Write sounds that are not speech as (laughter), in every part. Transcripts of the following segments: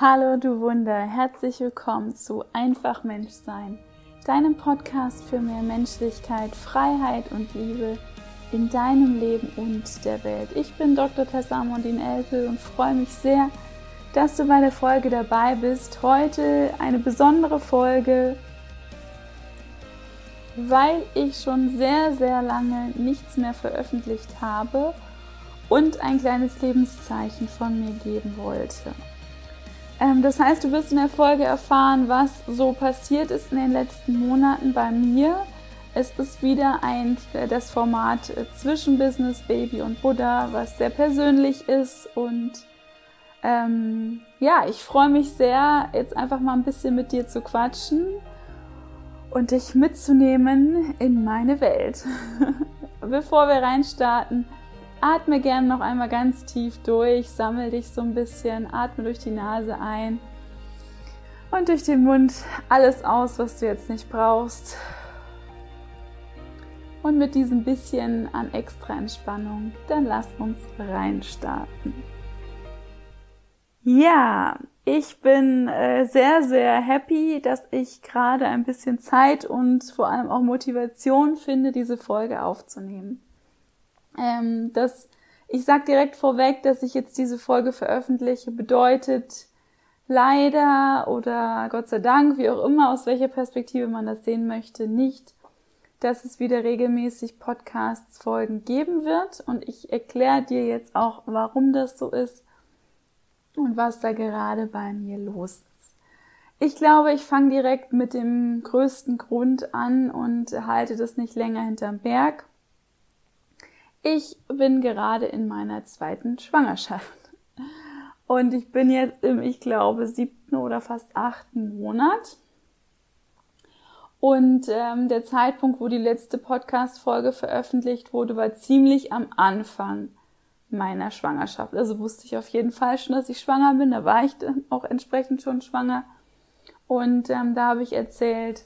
Hallo du Wunder, herzlich willkommen zu Einfach Menschsein, deinem Podcast für mehr Menschlichkeit, Freiheit und Liebe in deinem Leben und der Welt. Ich bin Dr. Tessamondin Elpel und freue mich sehr, dass du bei der Folge dabei bist. Heute eine besondere Folge, weil ich schon sehr, sehr lange nichts mehr veröffentlicht habe und ein kleines Lebenszeichen von mir geben wollte. Ähm, das heißt, du wirst in der Folge erfahren, was so passiert ist in den letzten Monaten bei mir. Es ist wieder ein, äh, das Format äh, zwischen Business, Baby und Buddha, was sehr persönlich ist. Und ähm, ja, ich freue mich sehr, jetzt einfach mal ein bisschen mit dir zu quatschen und dich mitzunehmen in meine Welt. (laughs) Bevor wir reinstarten, Atme gern noch einmal ganz tief durch, sammel dich so ein bisschen, atme durch die Nase ein und durch den Mund alles aus, was du jetzt nicht brauchst. Und mit diesem bisschen an extra Entspannung, dann lass uns reinstarten. Ja, ich bin äh, sehr, sehr happy, dass ich gerade ein bisschen Zeit und vor allem auch Motivation finde, diese Folge aufzunehmen. Ähm, das, ich sag direkt vorweg, dass ich jetzt diese Folge veröffentliche, bedeutet leider oder Gott sei Dank, wie auch immer, aus welcher Perspektive man das sehen möchte, nicht, dass es wieder regelmäßig Podcasts-Folgen geben wird. Und ich erkläre dir jetzt auch, warum das so ist und was da gerade bei mir los ist. Ich glaube, ich fange direkt mit dem größten Grund an und halte das nicht länger hinterm Berg. Ich bin gerade in meiner zweiten Schwangerschaft. Und ich bin jetzt im, ich glaube, siebten oder fast achten Monat. Und ähm, der Zeitpunkt, wo die letzte Podcast-Folge veröffentlicht wurde, war ziemlich am Anfang meiner Schwangerschaft. Also wusste ich auf jeden Fall schon, dass ich schwanger bin. Da war ich dann auch entsprechend schon schwanger. Und ähm, da habe ich erzählt,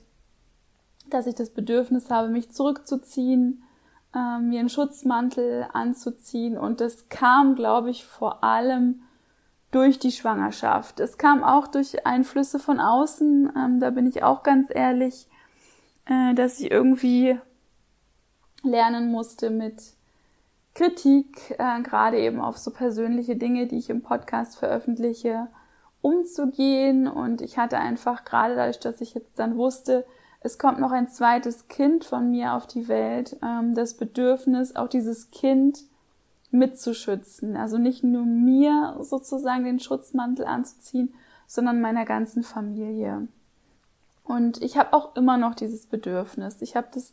dass ich das Bedürfnis habe, mich zurückzuziehen, äh, mir einen Schutzmantel anzuziehen. Und das kam, glaube ich, vor allem durch die Schwangerschaft. Es kam auch durch Einflüsse von außen. Ähm, da bin ich auch ganz ehrlich, äh, dass ich irgendwie lernen musste mit Kritik, äh, gerade eben auf so persönliche Dinge, die ich im Podcast veröffentliche, umzugehen. Und ich hatte einfach gerade dadurch, dass ich jetzt dann wusste, es kommt noch ein zweites Kind von mir auf die Welt, ähm, das Bedürfnis, auch dieses Kind mitzuschützen. Also nicht nur mir sozusagen den Schutzmantel anzuziehen, sondern meiner ganzen Familie. Und ich habe auch immer noch dieses Bedürfnis. Ich habe das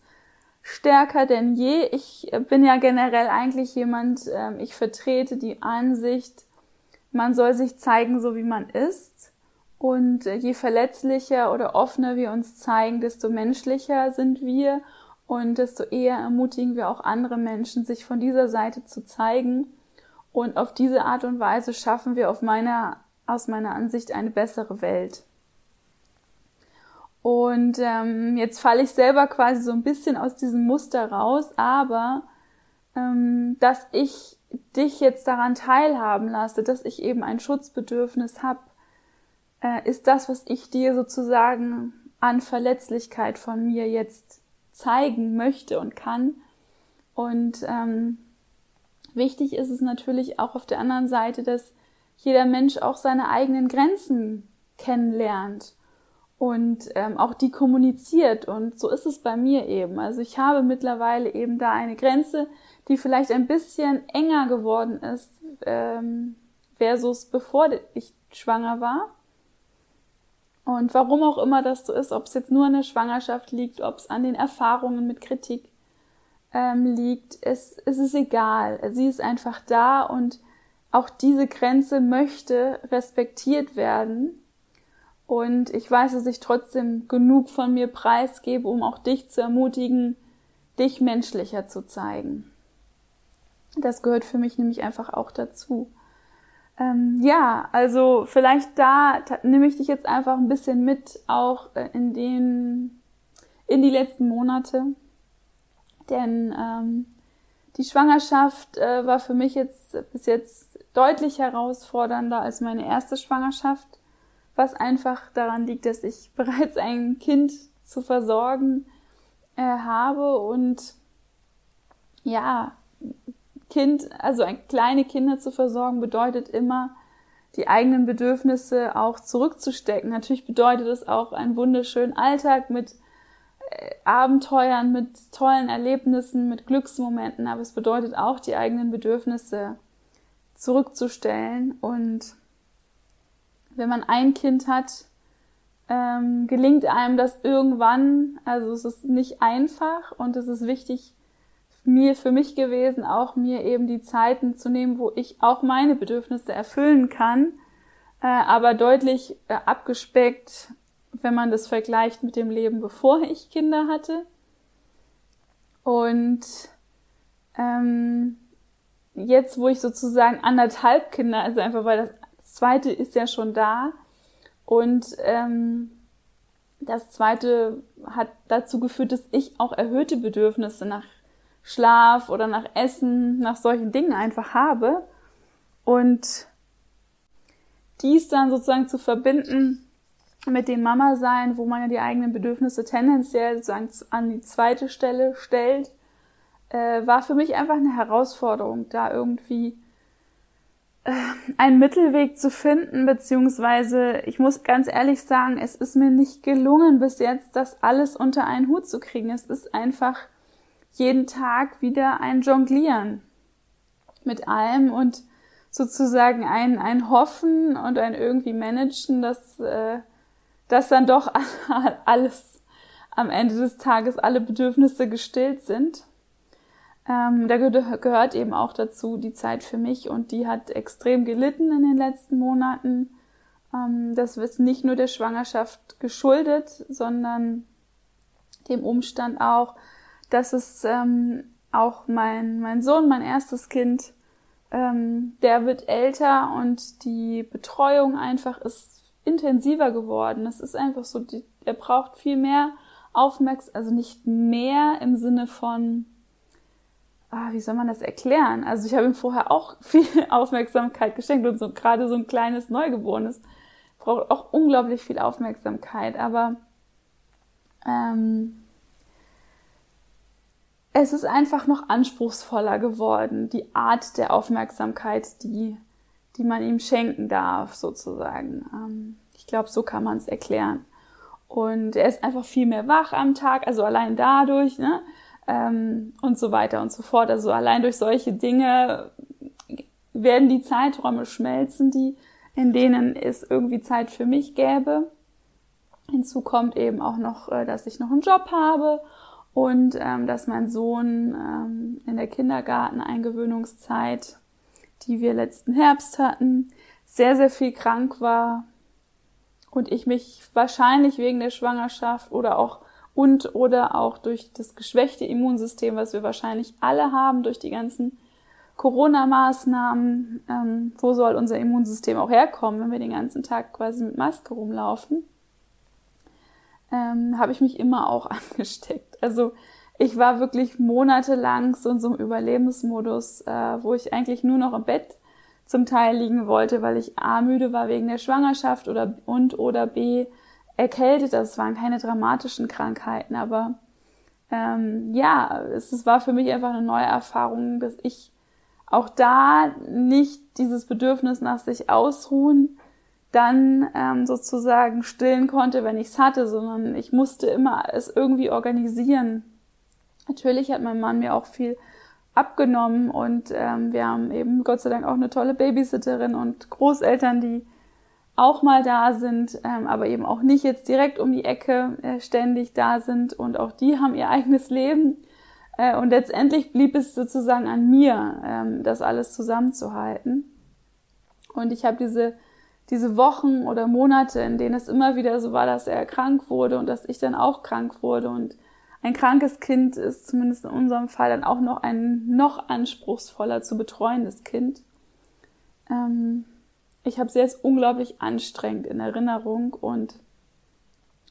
stärker denn je. Ich bin ja generell eigentlich jemand, ähm, ich vertrete die Ansicht, man soll sich zeigen, so wie man ist. Und äh, je verletzlicher oder offener wir uns zeigen, desto menschlicher sind wir und desto eher ermutigen wir auch andere Menschen, sich von dieser Seite zu zeigen. Und auf diese Art und Weise schaffen wir auf meiner, aus meiner Ansicht eine bessere Welt. Und ähm, jetzt falle ich selber quasi so ein bisschen aus diesem Muster raus, aber ähm, dass ich dich jetzt daran teilhaben lasse, dass ich eben ein Schutzbedürfnis habe, äh, ist das, was ich dir sozusagen an Verletzlichkeit von mir jetzt zeigen möchte und kann. Und ähm, wichtig ist es natürlich auch auf der anderen Seite, dass jeder Mensch auch seine eigenen Grenzen kennenlernt und ähm, auch die kommuniziert. Und so ist es bei mir eben. Also ich habe mittlerweile eben da eine Grenze, die vielleicht ein bisschen enger geworden ist ähm, versus bevor ich schwanger war. Und warum auch immer das so ist, ob es jetzt nur an der Schwangerschaft liegt, ob es an den Erfahrungen mit Kritik ähm, liegt, es, es ist egal. Sie ist einfach da und auch diese Grenze möchte respektiert werden. Und ich weiß, dass ich trotzdem genug von mir preisgebe, um auch dich zu ermutigen, dich menschlicher zu zeigen. Das gehört für mich nämlich einfach auch dazu. Ähm, ja, also vielleicht da nehme ich dich jetzt einfach ein bisschen mit, auch äh, in den, in die letzten Monate. Denn ähm, die Schwangerschaft äh, war für mich jetzt bis jetzt deutlich herausfordernder als meine erste Schwangerschaft. was einfach daran liegt, dass ich (laughs) bereits ein Kind zu versorgen äh, habe und ja, Kind, also kleine Kinder zu versorgen, bedeutet immer, die eigenen Bedürfnisse auch zurückzustecken. Natürlich bedeutet es auch einen wunderschönen Alltag mit äh, Abenteuern, mit tollen Erlebnissen, mit Glücksmomenten, aber es bedeutet auch, die eigenen Bedürfnisse zurückzustellen. Und wenn man ein Kind hat, ähm, gelingt einem das irgendwann. Also es ist nicht einfach und es ist wichtig, mir für mich gewesen, auch mir eben die Zeiten zu nehmen, wo ich auch meine Bedürfnisse erfüllen kann, äh, aber deutlich äh, abgespeckt, wenn man das vergleicht mit dem Leben, bevor ich Kinder hatte. Und ähm, jetzt, wo ich sozusagen anderthalb Kinder, also einfach weil das zweite ist ja schon da und ähm, das zweite hat dazu geführt, dass ich auch erhöhte Bedürfnisse nach Schlaf oder nach Essen, nach solchen Dingen einfach habe. Und dies dann sozusagen zu verbinden mit dem Mama-Sein, wo man ja die eigenen Bedürfnisse tendenziell sozusagen an die zweite Stelle stellt, äh, war für mich einfach eine Herausforderung, da irgendwie äh, einen Mittelweg zu finden, beziehungsweise ich muss ganz ehrlich sagen, es ist mir nicht gelungen bis jetzt, das alles unter einen Hut zu kriegen. Es ist einfach jeden Tag wieder ein Jonglieren mit allem und sozusagen ein, ein Hoffen und ein irgendwie Managen, dass, äh, dass dann doch (laughs) alles am Ende des Tages alle Bedürfnisse gestillt sind. Ähm, da gehört eben auch dazu die Zeit für mich und die hat extrem gelitten in den letzten Monaten. Ähm, das ist nicht nur der Schwangerschaft geschuldet, sondern dem Umstand auch, dass es ähm, auch mein, mein Sohn, mein erstes Kind, ähm, der wird älter und die Betreuung einfach ist intensiver geworden. Es ist einfach so, die, er braucht viel mehr Aufmerksamkeit, also nicht mehr im Sinne von, ah, wie soll man das erklären? Also ich habe ihm vorher auch (laughs) viel Aufmerksamkeit geschenkt und so gerade so ein kleines Neugeborenes braucht auch unglaublich viel Aufmerksamkeit, aber ähm, es ist einfach noch anspruchsvoller geworden, die Art der Aufmerksamkeit, die, die man ihm schenken darf, sozusagen. Ähm, ich glaube, so kann man es erklären. Und er ist einfach viel mehr wach am Tag, also allein dadurch, ne? Ähm, und so weiter und so fort. Also allein durch solche Dinge werden die Zeiträume schmelzen, die, in denen es irgendwie Zeit für mich gäbe. Hinzu kommt eben auch noch, äh, dass ich noch einen Job habe und ähm, dass mein Sohn ähm, in der Kindergarten-Eingewöhnungszeit, die wir letzten Herbst hatten, sehr, sehr viel krank war und ich mich wahrscheinlich wegen der Schwangerschaft oder auch und oder auch durch das geschwächte Immunsystem, was wir wahrscheinlich alle haben durch die ganzen Corona-Maßnahmen, ähm, wo soll unser Immunsystem auch herkommen, wenn wir den ganzen Tag quasi mit Maske rumlaufen, ähm, habe ich mich immer auch (laughs) angesteckt. Also ich war wirklich monatelang so in so einem Überlebensmodus, äh, wo ich eigentlich nur noch im Bett zum Teil liegen wollte, weil ich A müde war wegen der Schwangerschaft oder und oder B erkältet. Das waren keine dramatischen Krankheiten, aber ähm, ja, es, es war für mich einfach eine neue Erfahrung, dass ich auch da nicht dieses Bedürfnis nach sich ausruhen dann ähm, sozusagen stillen konnte, wenn ich es hatte, sondern ich musste immer es irgendwie organisieren. Natürlich hat mein Mann mir auch viel abgenommen und ähm, wir haben eben Gott sei Dank auch eine tolle Babysitterin und Großeltern, die auch mal da sind, ähm, aber eben auch nicht jetzt direkt um die Ecke äh, ständig da sind und auch die haben ihr eigenes Leben. Äh, und letztendlich blieb es sozusagen an mir, ähm, das alles zusammenzuhalten. Und ich habe diese diese Wochen oder Monate, in denen es immer wieder so war, dass er krank wurde und dass ich dann auch krank wurde. Und ein krankes Kind ist zumindest in unserem Fall dann auch noch ein noch anspruchsvoller zu betreuendes Kind. Ähm, ich habe sie jetzt unglaublich anstrengend in Erinnerung und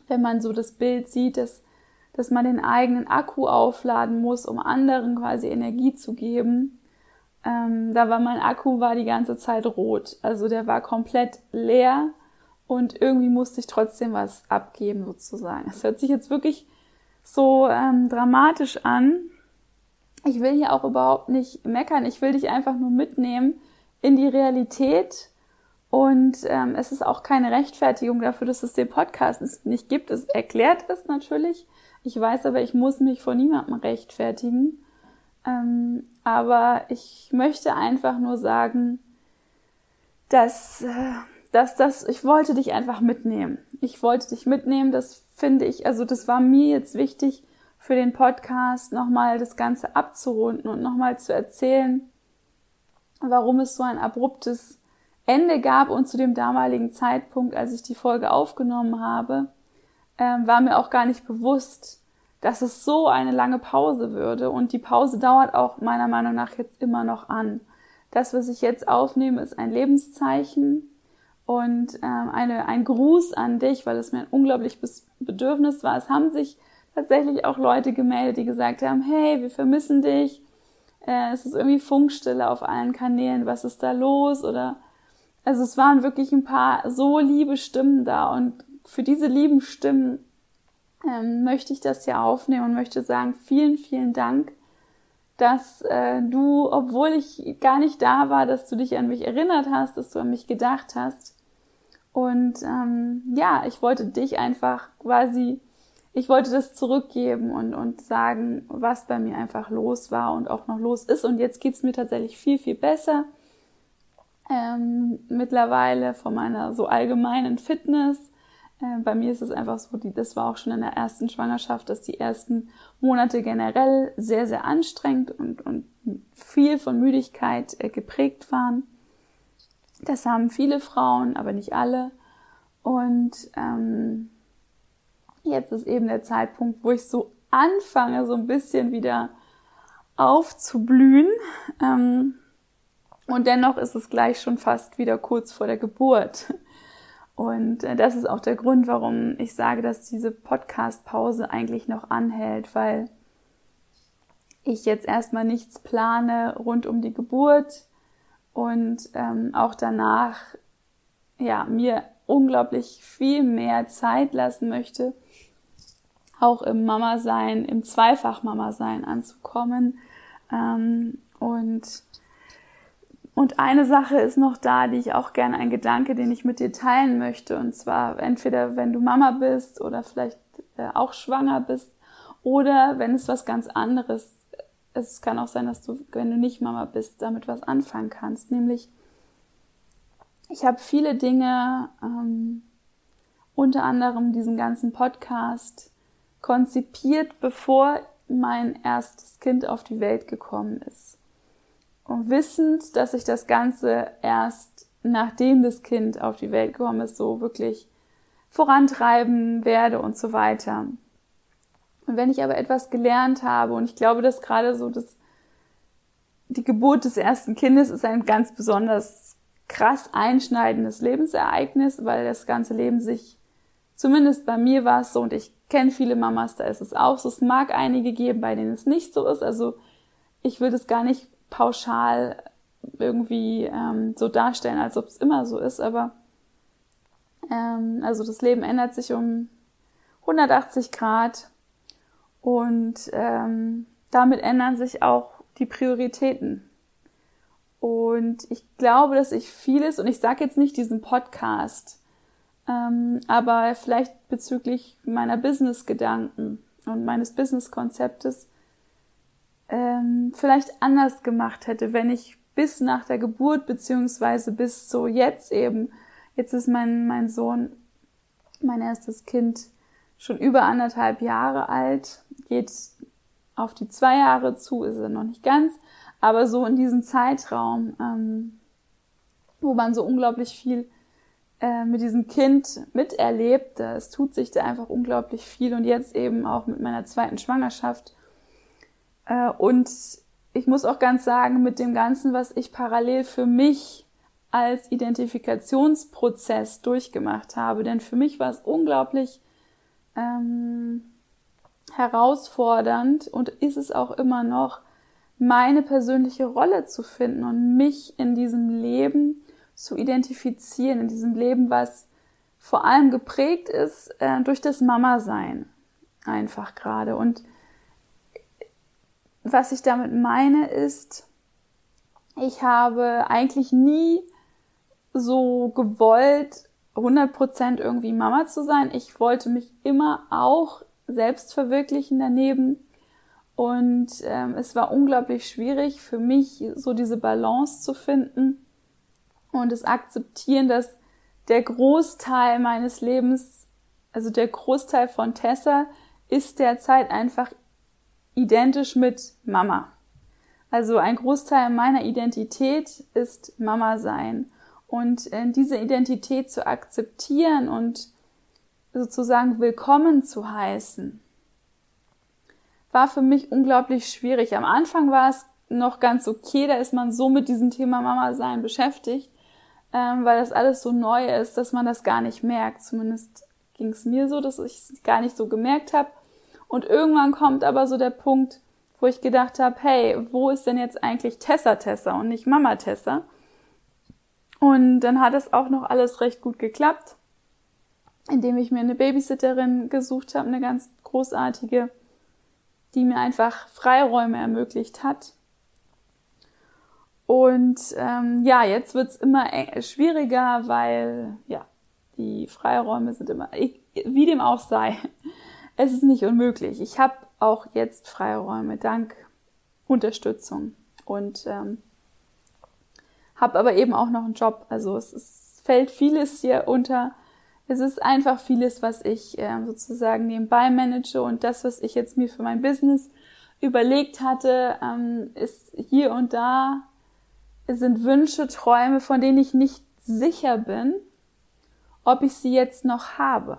wenn man so das Bild sieht, dass, dass man den eigenen Akku aufladen muss, um anderen quasi Energie zu geben, ähm, da war mein Akku war die ganze Zeit rot. Also der war komplett leer und irgendwie musste ich trotzdem was abgeben sozusagen. Es hört sich jetzt wirklich so ähm, dramatisch an. Ich will hier auch überhaupt nicht meckern. Ich will dich einfach nur mitnehmen in die Realität. Und ähm, es ist auch keine Rechtfertigung dafür, dass es den Podcast nicht gibt. Es erklärt es natürlich. Ich weiß aber, ich muss mich vor niemandem rechtfertigen. Ähm, aber ich möchte einfach nur sagen, dass, äh, dass das, ich wollte dich einfach mitnehmen. Ich wollte dich mitnehmen, das finde ich, also das war mir jetzt wichtig für den Podcast, nochmal das Ganze abzurunden und nochmal zu erzählen, warum es so ein abruptes Ende gab und zu dem damaligen Zeitpunkt, als ich die Folge aufgenommen habe, ähm, war mir auch gar nicht bewusst, dass es so eine lange Pause würde. Und die Pause dauert auch meiner Meinung nach jetzt immer noch an. Das, was ich jetzt aufnehme, ist ein Lebenszeichen und ähm, eine, ein Gruß an dich, weil es mir ein unglaubliches Bedürfnis war. Es haben sich tatsächlich auch Leute gemeldet, die gesagt haben, hey, wir vermissen dich. Äh, es ist irgendwie Funkstille auf allen Kanälen. Was ist da los? Oder also es waren wirklich ein paar so liebe Stimmen da und für diese lieben Stimmen ähm, möchte ich das hier aufnehmen und möchte sagen, vielen, vielen Dank, dass äh, du, obwohl ich gar nicht da war, dass du dich an mich erinnert hast, dass du an mich gedacht hast. Und ähm, ja, ich wollte dich einfach quasi, ich wollte das zurückgeben und, und sagen, was bei mir einfach los war und auch noch los ist. Und jetzt geht's mir tatsächlich viel, viel besser. Ähm, mittlerweile von meiner so allgemeinen Fitness äh, bei mir ist es einfach so, die, das war auch schon in der ersten Schwangerschaft, dass die ersten Monate generell sehr, sehr anstrengend und, und viel von Müdigkeit äh, geprägt waren. Das haben viele Frauen, aber nicht alle. Und ähm, jetzt ist eben der Zeitpunkt, wo ich so anfange, so ein bisschen wieder aufzublühen. Ähm, und dennoch ist es gleich schon fast wieder kurz vor der Geburt. Und äh, das ist auch der Grund, warum ich sage, dass diese Podcast-Pause eigentlich noch anhält, weil ich jetzt erstmal nichts plane rund um die Geburt und ähm, auch danach ja mir unglaublich viel mehr Zeit lassen möchte, auch im Mama-Sein, im Zweifach-Mama-Sein anzukommen. Ähm, und und eine Sache ist noch da, die ich auch gerne, ein Gedanke, den ich mit dir teilen möchte. Und zwar entweder, wenn du Mama bist oder vielleicht äh, auch schwanger bist oder wenn es was ganz anderes. Es kann auch sein, dass du, wenn du nicht Mama bist, damit was anfangen kannst. Nämlich, ich habe viele Dinge, ähm, unter anderem diesen ganzen Podcast, konzipiert, bevor mein erstes Kind auf die Welt gekommen ist wissend, dass ich das Ganze erst nachdem das Kind auf die Welt gekommen ist, so wirklich vorantreiben werde und so weiter. Und wenn ich aber etwas gelernt habe, und ich glaube, dass gerade so das, die Geburt des ersten Kindes ist ein ganz besonders krass einschneidendes Lebensereignis, weil das ganze Leben sich, zumindest bei mir war es so, und ich kenne viele Mamas, da ist es auch so, es mag einige geben, bei denen es nicht so ist, also ich würde es gar nicht pauschal irgendwie ähm, so darstellen, als ob es immer so ist, aber ähm, also das Leben ändert sich um 180 Grad und ähm, damit ändern sich auch die Prioritäten. Und ich glaube, dass ich vieles, und ich sage jetzt nicht diesen Podcast, ähm, aber vielleicht bezüglich meiner Business-Gedanken und meines Business-Konzeptes ähm, vielleicht anders gemacht hätte, wenn ich bis nach der Geburt beziehungsweise bis so jetzt eben, jetzt ist mein, mein Sohn, mein erstes Kind schon über anderthalb Jahre alt, geht auf die zwei Jahre zu, ist er noch nicht ganz, aber so in diesem Zeitraum, ähm, wo man so unglaublich viel äh, mit diesem Kind miterlebt, es tut sich da einfach unglaublich viel und jetzt eben auch mit meiner zweiten Schwangerschaft und ich muss auch ganz sagen, mit dem Ganzen, was ich parallel für mich als Identifikationsprozess durchgemacht habe, denn für mich war es unglaublich ähm, herausfordernd und ist es auch immer noch, meine persönliche Rolle zu finden und mich in diesem Leben zu identifizieren, in diesem Leben, was vor allem geprägt ist äh, durch das Mama-Sein einfach gerade. Und was ich damit meine ist, ich habe eigentlich nie so gewollt, 100% irgendwie Mama zu sein. Ich wollte mich immer auch selbst verwirklichen daneben. Und ähm, es war unglaublich schwierig für mich, so diese Balance zu finden und es akzeptieren, dass der Großteil meines Lebens, also der Großteil von Tessa, ist derzeit einfach identisch mit Mama. Also ein Großteil meiner Identität ist Mama sein. Und äh, diese Identität zu akzeptieren und sozusagen willkommen zu heißen, war für mich unglaublich schwierig. Am Anfang war es noch ganz okay, da ist man so mit diesem Thema Mama sein beschäftigt, ähm, weil das alles so neu ist, dass man das gar nicht merkt. Zumindest ging es mir so, dass ich es gar nicht so gemerkt habe. Und irgendwann kommt aber so der Punkt, wo ich gedacht habe, hey, wo ist denn jetzt eigentlich Tessa Tessa und nicht Mama Tessa? Und dann hat es auch noch alles recht gut geklappt, indem ich mir eine Babysitterin gesucht habe, eine ganz großartige, die mir einfach Freiräume ermöglicht hat. Und ähm, ja, jetzt wird's immer schwieriger, weil ja, die Freiräume sind immer, wie dem auch sei, es ist nicht unmöglich. Ich habe auch jetzt Freiräume dank Unterstützung und ähm, habe aber eben auch noch einen Job. Also es, es fällt vieles hier unter. Es ist einfach vieles, was ich äh, sozusagen nebenbei manage und das, was ich jetzt mir für mein Business überlegt hatte, ähm, ist hier und da sind Wünsche, Träume, von denen ich nicht sicher bin, ob ich sie jetzt noch habe,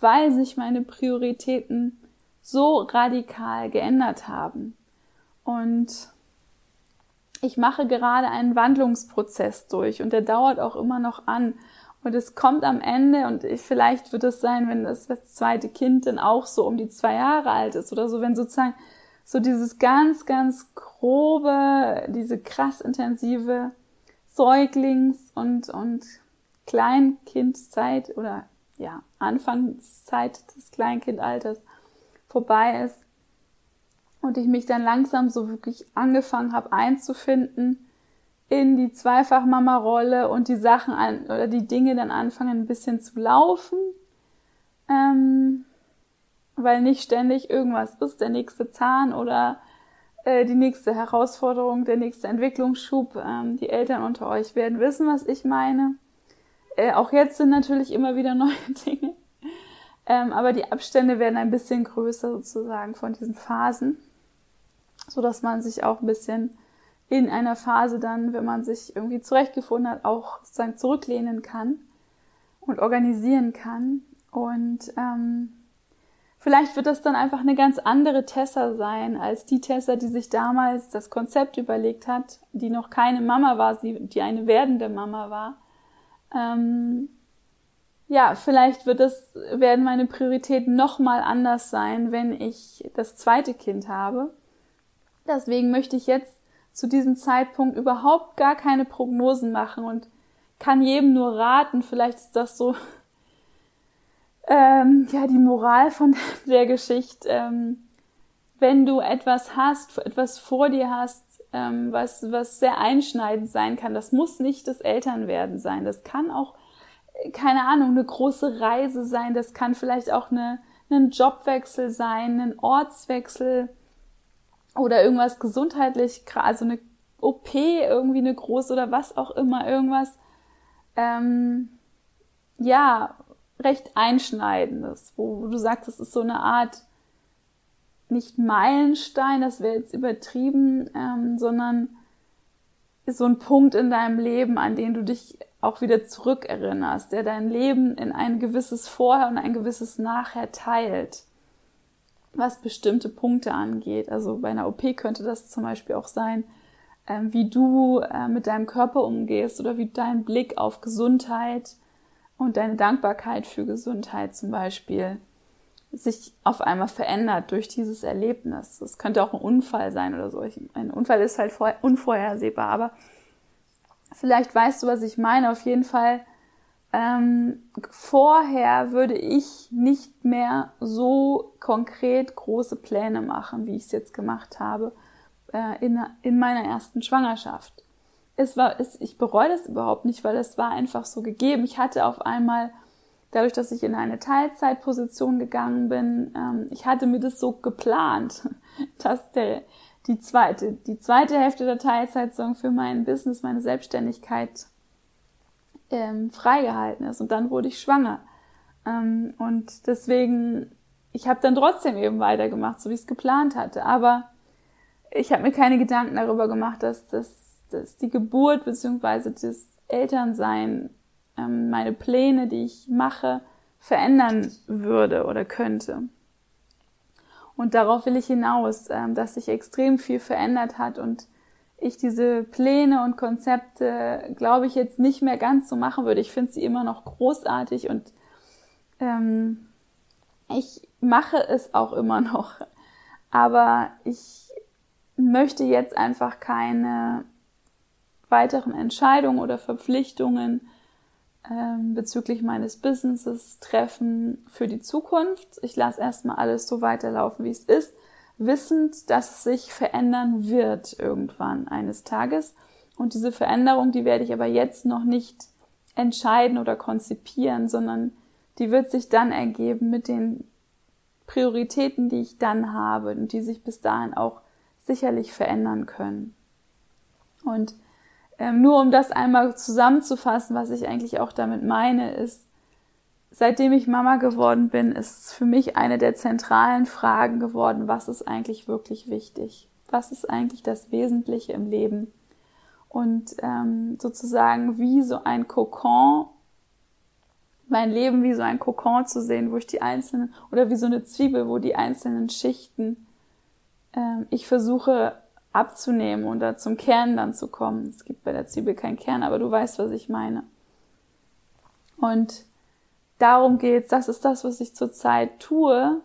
weil sich meine Prioritäten so radikal geändert haben. Und ich mache gerade einen Wandlungsprozess durch und der dauert auch immer noch an. Und es kommt am Ende und vielleicht wird es sein, wenn das, das zweite Kind dann auch so um die zwei Jahre alt ist oder so, wenn sozusagen so dieses ganz, ganz grobe, diese krass intensive Säuglings- und, und Kleinkindzeit oder ja, Anfangszeit des Kleinkindalters vorbei ist, und ich mich dann langsam so wirklich angefangen habe einzufinden in die Zweifachmama-Rolle und die Sachen an, oder die Dinge dann anfangen ein bisschen zu laufen, ähm, weil nicht ständig irgendwas ist, der nächste Zahn oder äh, die nächste Herausforderung, der nächste Entwicklungsschub. Ähm, die Eltern unter euch werden wissen, was ich meine. Äh, auch jetzt sind natürlich immer wieder (laughs) neue Dinge. Ähm, aber die Abstände werden ein bisschen größer sozusagen von diesen Phasen so dass man sich auch ein bisschen in einer Phase dann, wenn man sich irgendwie zurechtgefunden hat, auch sozusagen zurücklehnen kann und organisieren kann. Und ähm, vielleicht wird das dann einfach eine ganz andere Tessa sein als die Tessa, die sich damals das Konzept überlegt hat, die noch keine Mama war, die eine werdende Mama war. Ähm, ja, vielleicht wird es, werden meine Prioritäten noch mal anders sein, wenn ich das zweite Kind habe. Deswegen möchte ich jetzt zu diesem Zeitpunkt überhaupt gar keine Prognosen machen und kann jedem nur raten, vielleicht ist das so (laughs) ähm, ja die Moral von (laughs) der Geschichte. Ähm, wenn du etwas hast, etwas vor dir hast, ähm, was, was sehr einschneidend sein kann, das muss nicht das Elternwerden sein. Das kann auch, keine Ahnung, eine große Reise sein. Das kann vielleicht auch eine, ein Jobwechsel sein, ein Ortswechsel oder irgendwas gesundheitlich, also eine OP, irgendwie eine große oder was auch immer, irgendwas, ähm, ja, recht einschneidendes, wo, wo du sagst, es ist so eine Art, nicht Meilenstein, das wäre jetzt übertrieben, ähm, sondern so ein Punkt in deinem Leben, an den du dich auch wieder zurückerinnerst, der dein Leben in ein gewisses Vorher und ein gewisses Nachher teilt was bestimmte Punkte angeht. Also bei einer OP könnte das zum Beispiel auch sein, ähm, wie du äh, mit deinem Körper umgehst oder wie dein Blick auf Gesundheit und deine Dankbarkeit für Gesundheit zum Beispiel sich auf einmal verändert durch dieses Erlebnis. Das könnte auch ein Unfall sein oder so. Ein Unfall ist halt unvorhersehbar, aber vielleicht weißt du, was ich meine. Auf jeden Fall ähm, vorher würde ich nicht mehr so konkret große Pläne machen, wie ich es jetzt gemacht habe äh, in, in meiner ersten Schwangerschaft. Es war, es, ich bereue das überhaupt nicht, weil es war einfach so gegeben. Ich hatte auf einmal, dadurch, dass ich in eine Teilzeitposition gegangen bin, ähm, ich hatte mir das so geplant, (laughs) dass der, die zweite, die zweite Hälfte der Teilzeit für mein Business, meine Selbstständigkeit ähm, freigehalten ist. Und dann wurde ich schwanger. Ähm, und deswegen, ich habe dann trotzdem eben weitergemacht, so wie ich es geplant hatte. Aber ich habe mir keine Gedanken darüber gemacht, dass, dass, dass die Geburt beziehungsweise das Elternsein ähm, meine Pläne, die ich mache, verändern würde oder könnte. Und darauf will ich hinaus, ähm, dass sich extrem viel verändert hat und ich diese Pläne und Konzepte, glaube ich, jetzt nicht mehr ganz so machen würde. Ich finde sie immer noch großartig und ähm, ich mache es auch immer (laughs) noch. Aber ich möchte jetzt einfach keine weiteren Entscheidungen oder Verpflichtungen ähm, bezüglich meines Businesses treffen für die Zukunft. Ich lasse erstmal alles so weiterlaufen, wie es ist wissend, dass es sich verändern wird irgendwann eines Tages. Und diese Veränderung, die werde ich aber jetzt noch nicht entscheiden oder konzipieren, sondern die wird sich dann ergeben mit den Prioritäten, die ich dann habe und die sich bis dahin auch sicherlich verändern können. Und ähm, nur um das einmal zusammenzufassen, was ich eigentlich auch damit meine, ist, seitdem ich Mama geworden bin, ist für mich eine der zentralen Fragen geworden, was ist eigentlich wirklich wichtig? Was ist eigentlich das Wesentliche im Leben? Und ähm, sozusagen wie so ein Kokon, mein Leben wie so ein Kokon zu sehen, wo ich die einzelnen, oder wie so eine Zwiebel, wo die einzelnen Schichten ähm, ich versuche abzunehmen und da zum Kern dann zu kommen. Es gibt bei der Zwiebel keinen Kern, aber du weißt, was ich meine. Und darum geht's. Das ist das, was ich zurzeit tue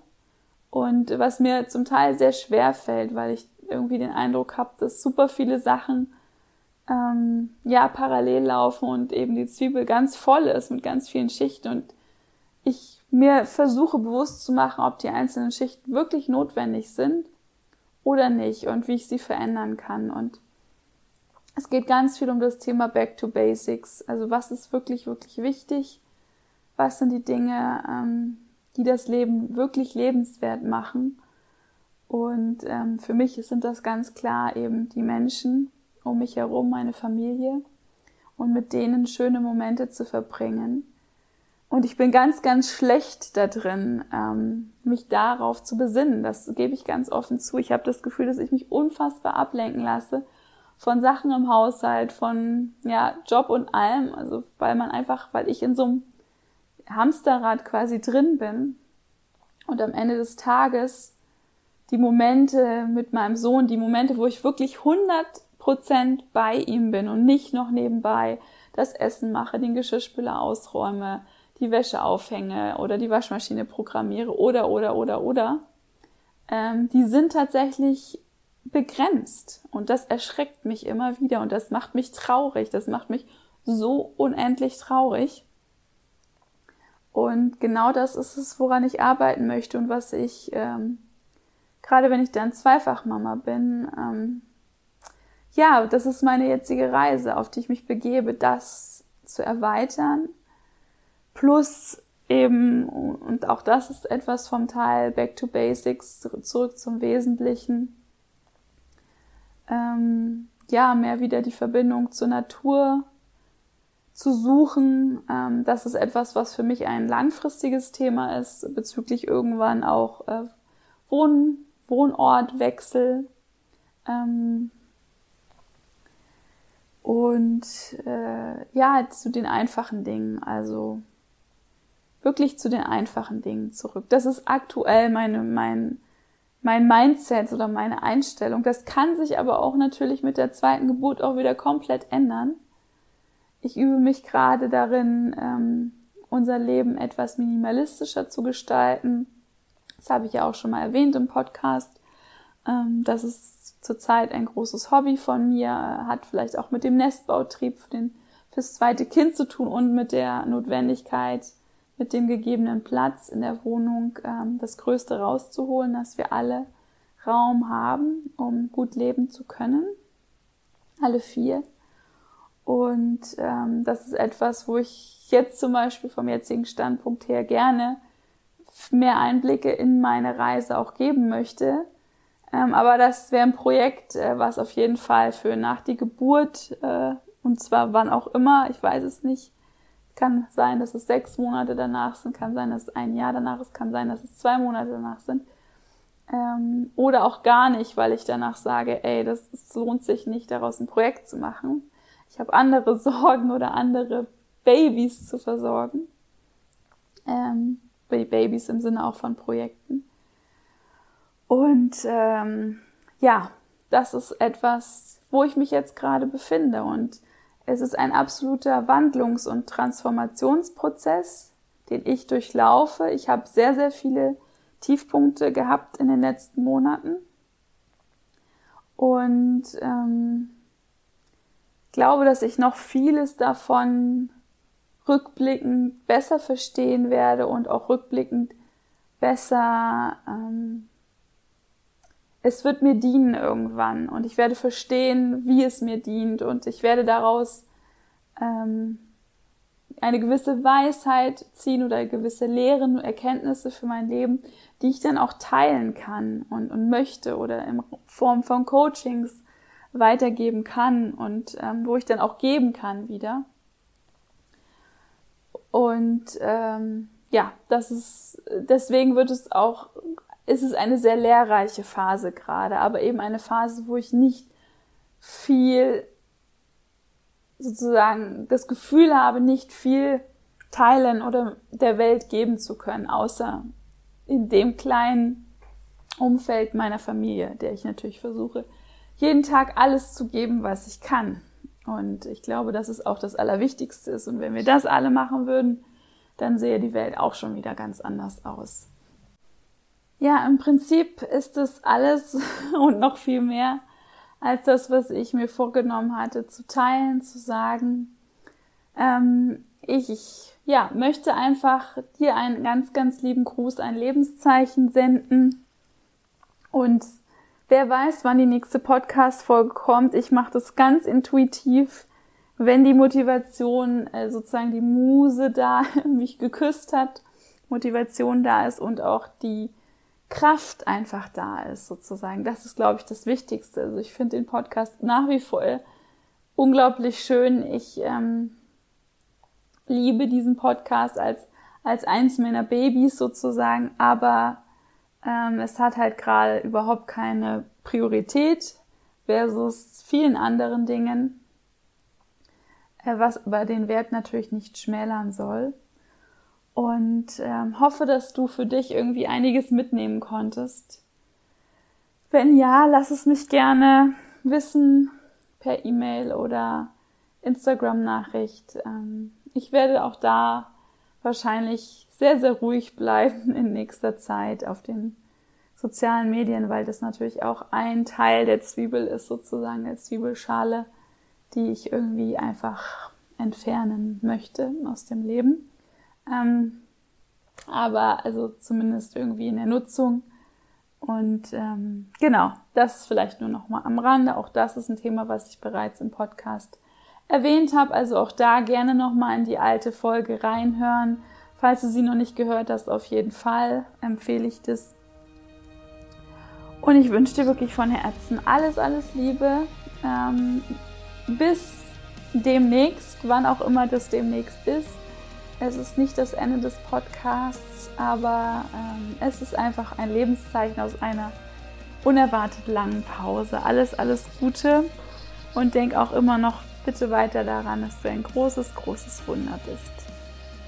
und was mir zum Teil sehr schwer fällt, weil ich irgendwie den Eindruck habe, dass super viele Sachen ähm, ja parallel laufen und eben die Zwiebel ganz voll ist mit ganz vielen Schichten und ich mir versuche bewusst zu machen, ob die einzelnen Schichten wirklich notwendig sind oder nicht und wie ich sie verändern kann und es geht ganz viel um das Thema Back to Basics. Also was ist wirklich, wirklich wichtig? was sind die Dinge, ähm, die das Leben wirklich lebenswert machen. Und ähm, für mich sind das ganz klar eben die Menschen um mich herum, meine Familie und mit denen schöne Momente zu verbringen. Und ich bin ganz, ganz schlecht da drin, ähm, mich darauf zu besinnen. Das gebe ich ganz offen zu. Ich habe das Gefühl, dass ich mich unfassbar ablenken lasse von Sachen im Haushalt, von ja Job und allem. Also weil man einfach, weil ich in so einem Hamsterrad quasi drin bin und am Ende des Tages die Momente mit meinem Sohn, die Momente, wo ich wirklich 100 Prozent bei ihm bin und nicht noch nebenbei das Essen mache, den Geschirrspüler ausräume, die Wäsche aufhänge oder die Waschmaschine programmiere oder oder oder oder, ähm, die sind tatsächlich begrenzt und das erschreckt mich immer wieder und das macht mich traurig, das macht mich so unendlich traurig. Und genau das ist es, woran ich arbeiten möchte und was ich, ähm, gerade wenn ich dann Zweifachmama bin, ähm, ja, das ist meine jetzige Reise, auf die ich mich begebe, das zu erweitern. Plus eben, und auch das ist etwas vom Teil Back to Basics, zurück zum Wesentlichen. Ähm, ja, mehr wieder die Verbindung zur Natur zu suchen. Ähm, das ist etwas, was für mich ein langfristiges Thema ist, bezüglich irgendwann auch äh, Wohn Wohnortwechsel. Ähm, und äh, ja, zu den einfachen Dingen, also wirklich zu den einfachen Dingen zurück. Das ist aktuell meine, mein, mein Mindset oder meine Einstellung. Das kann sich aber auch natürlich mit der zweiten Geburt auch wieder komplett ändern. Ich übe mich gerade darin, ähm, unser Leben etwas minimalistischer zu gestalten. Das habe ich ja auch schon mal erwähnt im Podcast. Ähm, das ist zurzeit ein großes Hobby von mir, hat vielleicht auch mit dem Nestbautrieb für den fürs zweite Kind zu tun und mit der Notwendigkeit, mit dem gegebenen Platz in der Wohnung ähm, das Größte rauszuholen, dass wir alle Raum haben, um gut leben zu können. Alle vier. Und ähm, das ist etwas, wo ich jetzt zum Beispiel vom jetzigen Standpunkt her gerne mehr Einblicke in meine Reise auch geben möchte. Ähm, aber das wäre ein Projekt, äh, was auf jeden Fall für nach die Geburt, äh, und zwar wann auch immer, ich weiß es nicht, kann sein, dass es sechs Monate danach sind, kann sein, dass es ein Jahr danach ist, kann sein, dass es zwei Monate danach sind. Ähm, oder auch gar nicht, weil ich danach sage, ey, das, das lohnt sich nicht, daraus ein Projekt zu machen. Ich habe andere (laughs) Sorgen oder andere Babys zu versorgen. Ähm, Babys im Sinne auch von Projekten. Und ähm, ja, das ist etwas, wo ich mich jetzt gerade befinde. Und es ist ein absoluter Wandlungs- und Transformationsprozess, den ich durchlaufe. Ich habe sehr, sehr viele Tiefpunkte gehabt in den letzten Monaten. Und ähm, glaube, dass ich noch vieles davon rückblickend besser verstehen werde und auch rückblickend besser, ähm, es wird mir dienen irgendwann und ich werde verstehen, wie es mir dient und ich werde daraus ähm, eine gewisse Weisheit ziehen oder gewisse Lehren und Erkenntnisse für mein Leben, die ich dann auch teilen kann und, und möchte oder in Form von Coachings weitergeben kann und ähm, wo ich dann auch geben kann wieder. Und ähm, ja, das ist deswegen wird es auch ist es eine sehr lehrreiche Phase gerade, aber eben eine Phase, wo ich nicht viel sozusagen das Gefühl habe, nicht viel teilen oder der Welt geben zu können, außer in dem kleinen Umfeld meiner Familie, der ich natürlich versuche, jeden Tag alles zu geben, was ich kann. Und ich glaube, dass es auch das Allerwichtigste ist. Und wenn wir das alle machen würden, dann sähe die Welt auch schon wieder ganz anders aus. Ja, im Prinzip ist es alles (laughs) und noch viel mehr als das, was ich mir vorgenommen hatte, zu teilen, zu sagen. Ähm, ich, ja, möchte einfach dir einen ganz, ganz lieben Gruß, ein Lebenszeichen senden. Und wer weiß, wann die nächste Podcast-Folge kommt. Ich mache das ganz intuitiv, wenn die Motivation, äh, sozusagen die Muse da (laughs) mich geküsst hat, Motivation da ist und auch die Kraft einfach da ist, sozusagen. Das ist, glaube ich, das Wichtigste. Also ich finde den Podcast nach wie vor unglaublich schön. Ich ähm, liebe diesen Podcast als, als eins meiner Babys sozusagen, aber ähm, es hat halt gerade überhaupt keine Priorität versus vielen anderen Dingen, äh, was aber den Wert natürlich nicht schmälern soll und ähm, hoffe, dass du für dich irgendwie einiges mitnehmen konntest. Wenn ja, lass es mich gerne wissen per E-Mail oder Instagram-Nachricht. Ähm, ich werde auch da wahrscheinlich sehr, sehr ruhig bleiben in nächster Zeit auf den sozialen Medien, weil das natürlich auch ein Teil der Zwiebel ist, sozusagen der Zwiebelschale, die ich irgendwie einfach entfernen möchte aus dem Leben. Ähm, aber also zumindest irgendwie in der Nutzung. Und ähm, genau, das vielleicht nur noch mal am Rande. Auch das ist ein Thema, was ich bereits im Podcast erwähnt habe. Also auch da gerne noch mal in die alte Folge reinhören. Falls du sie noch nicht gehört hast, auf jeden Fall empfehle ich das. Und ich wünsche dir wirklich von Herzen alles, alles Liebe. Ähm, bis demnächst, wann auch immer das demnächst ist. Es ist nicht das Ende des Podcasts, aber ähm, es ist einfach ein Lebenszeichen aus einer unerwartet langen Pause. Alles, alles Gute und denk auch immer noch bitte weiter daran, dass du ein großes, großes Wunder bist.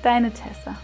Deine Tessa.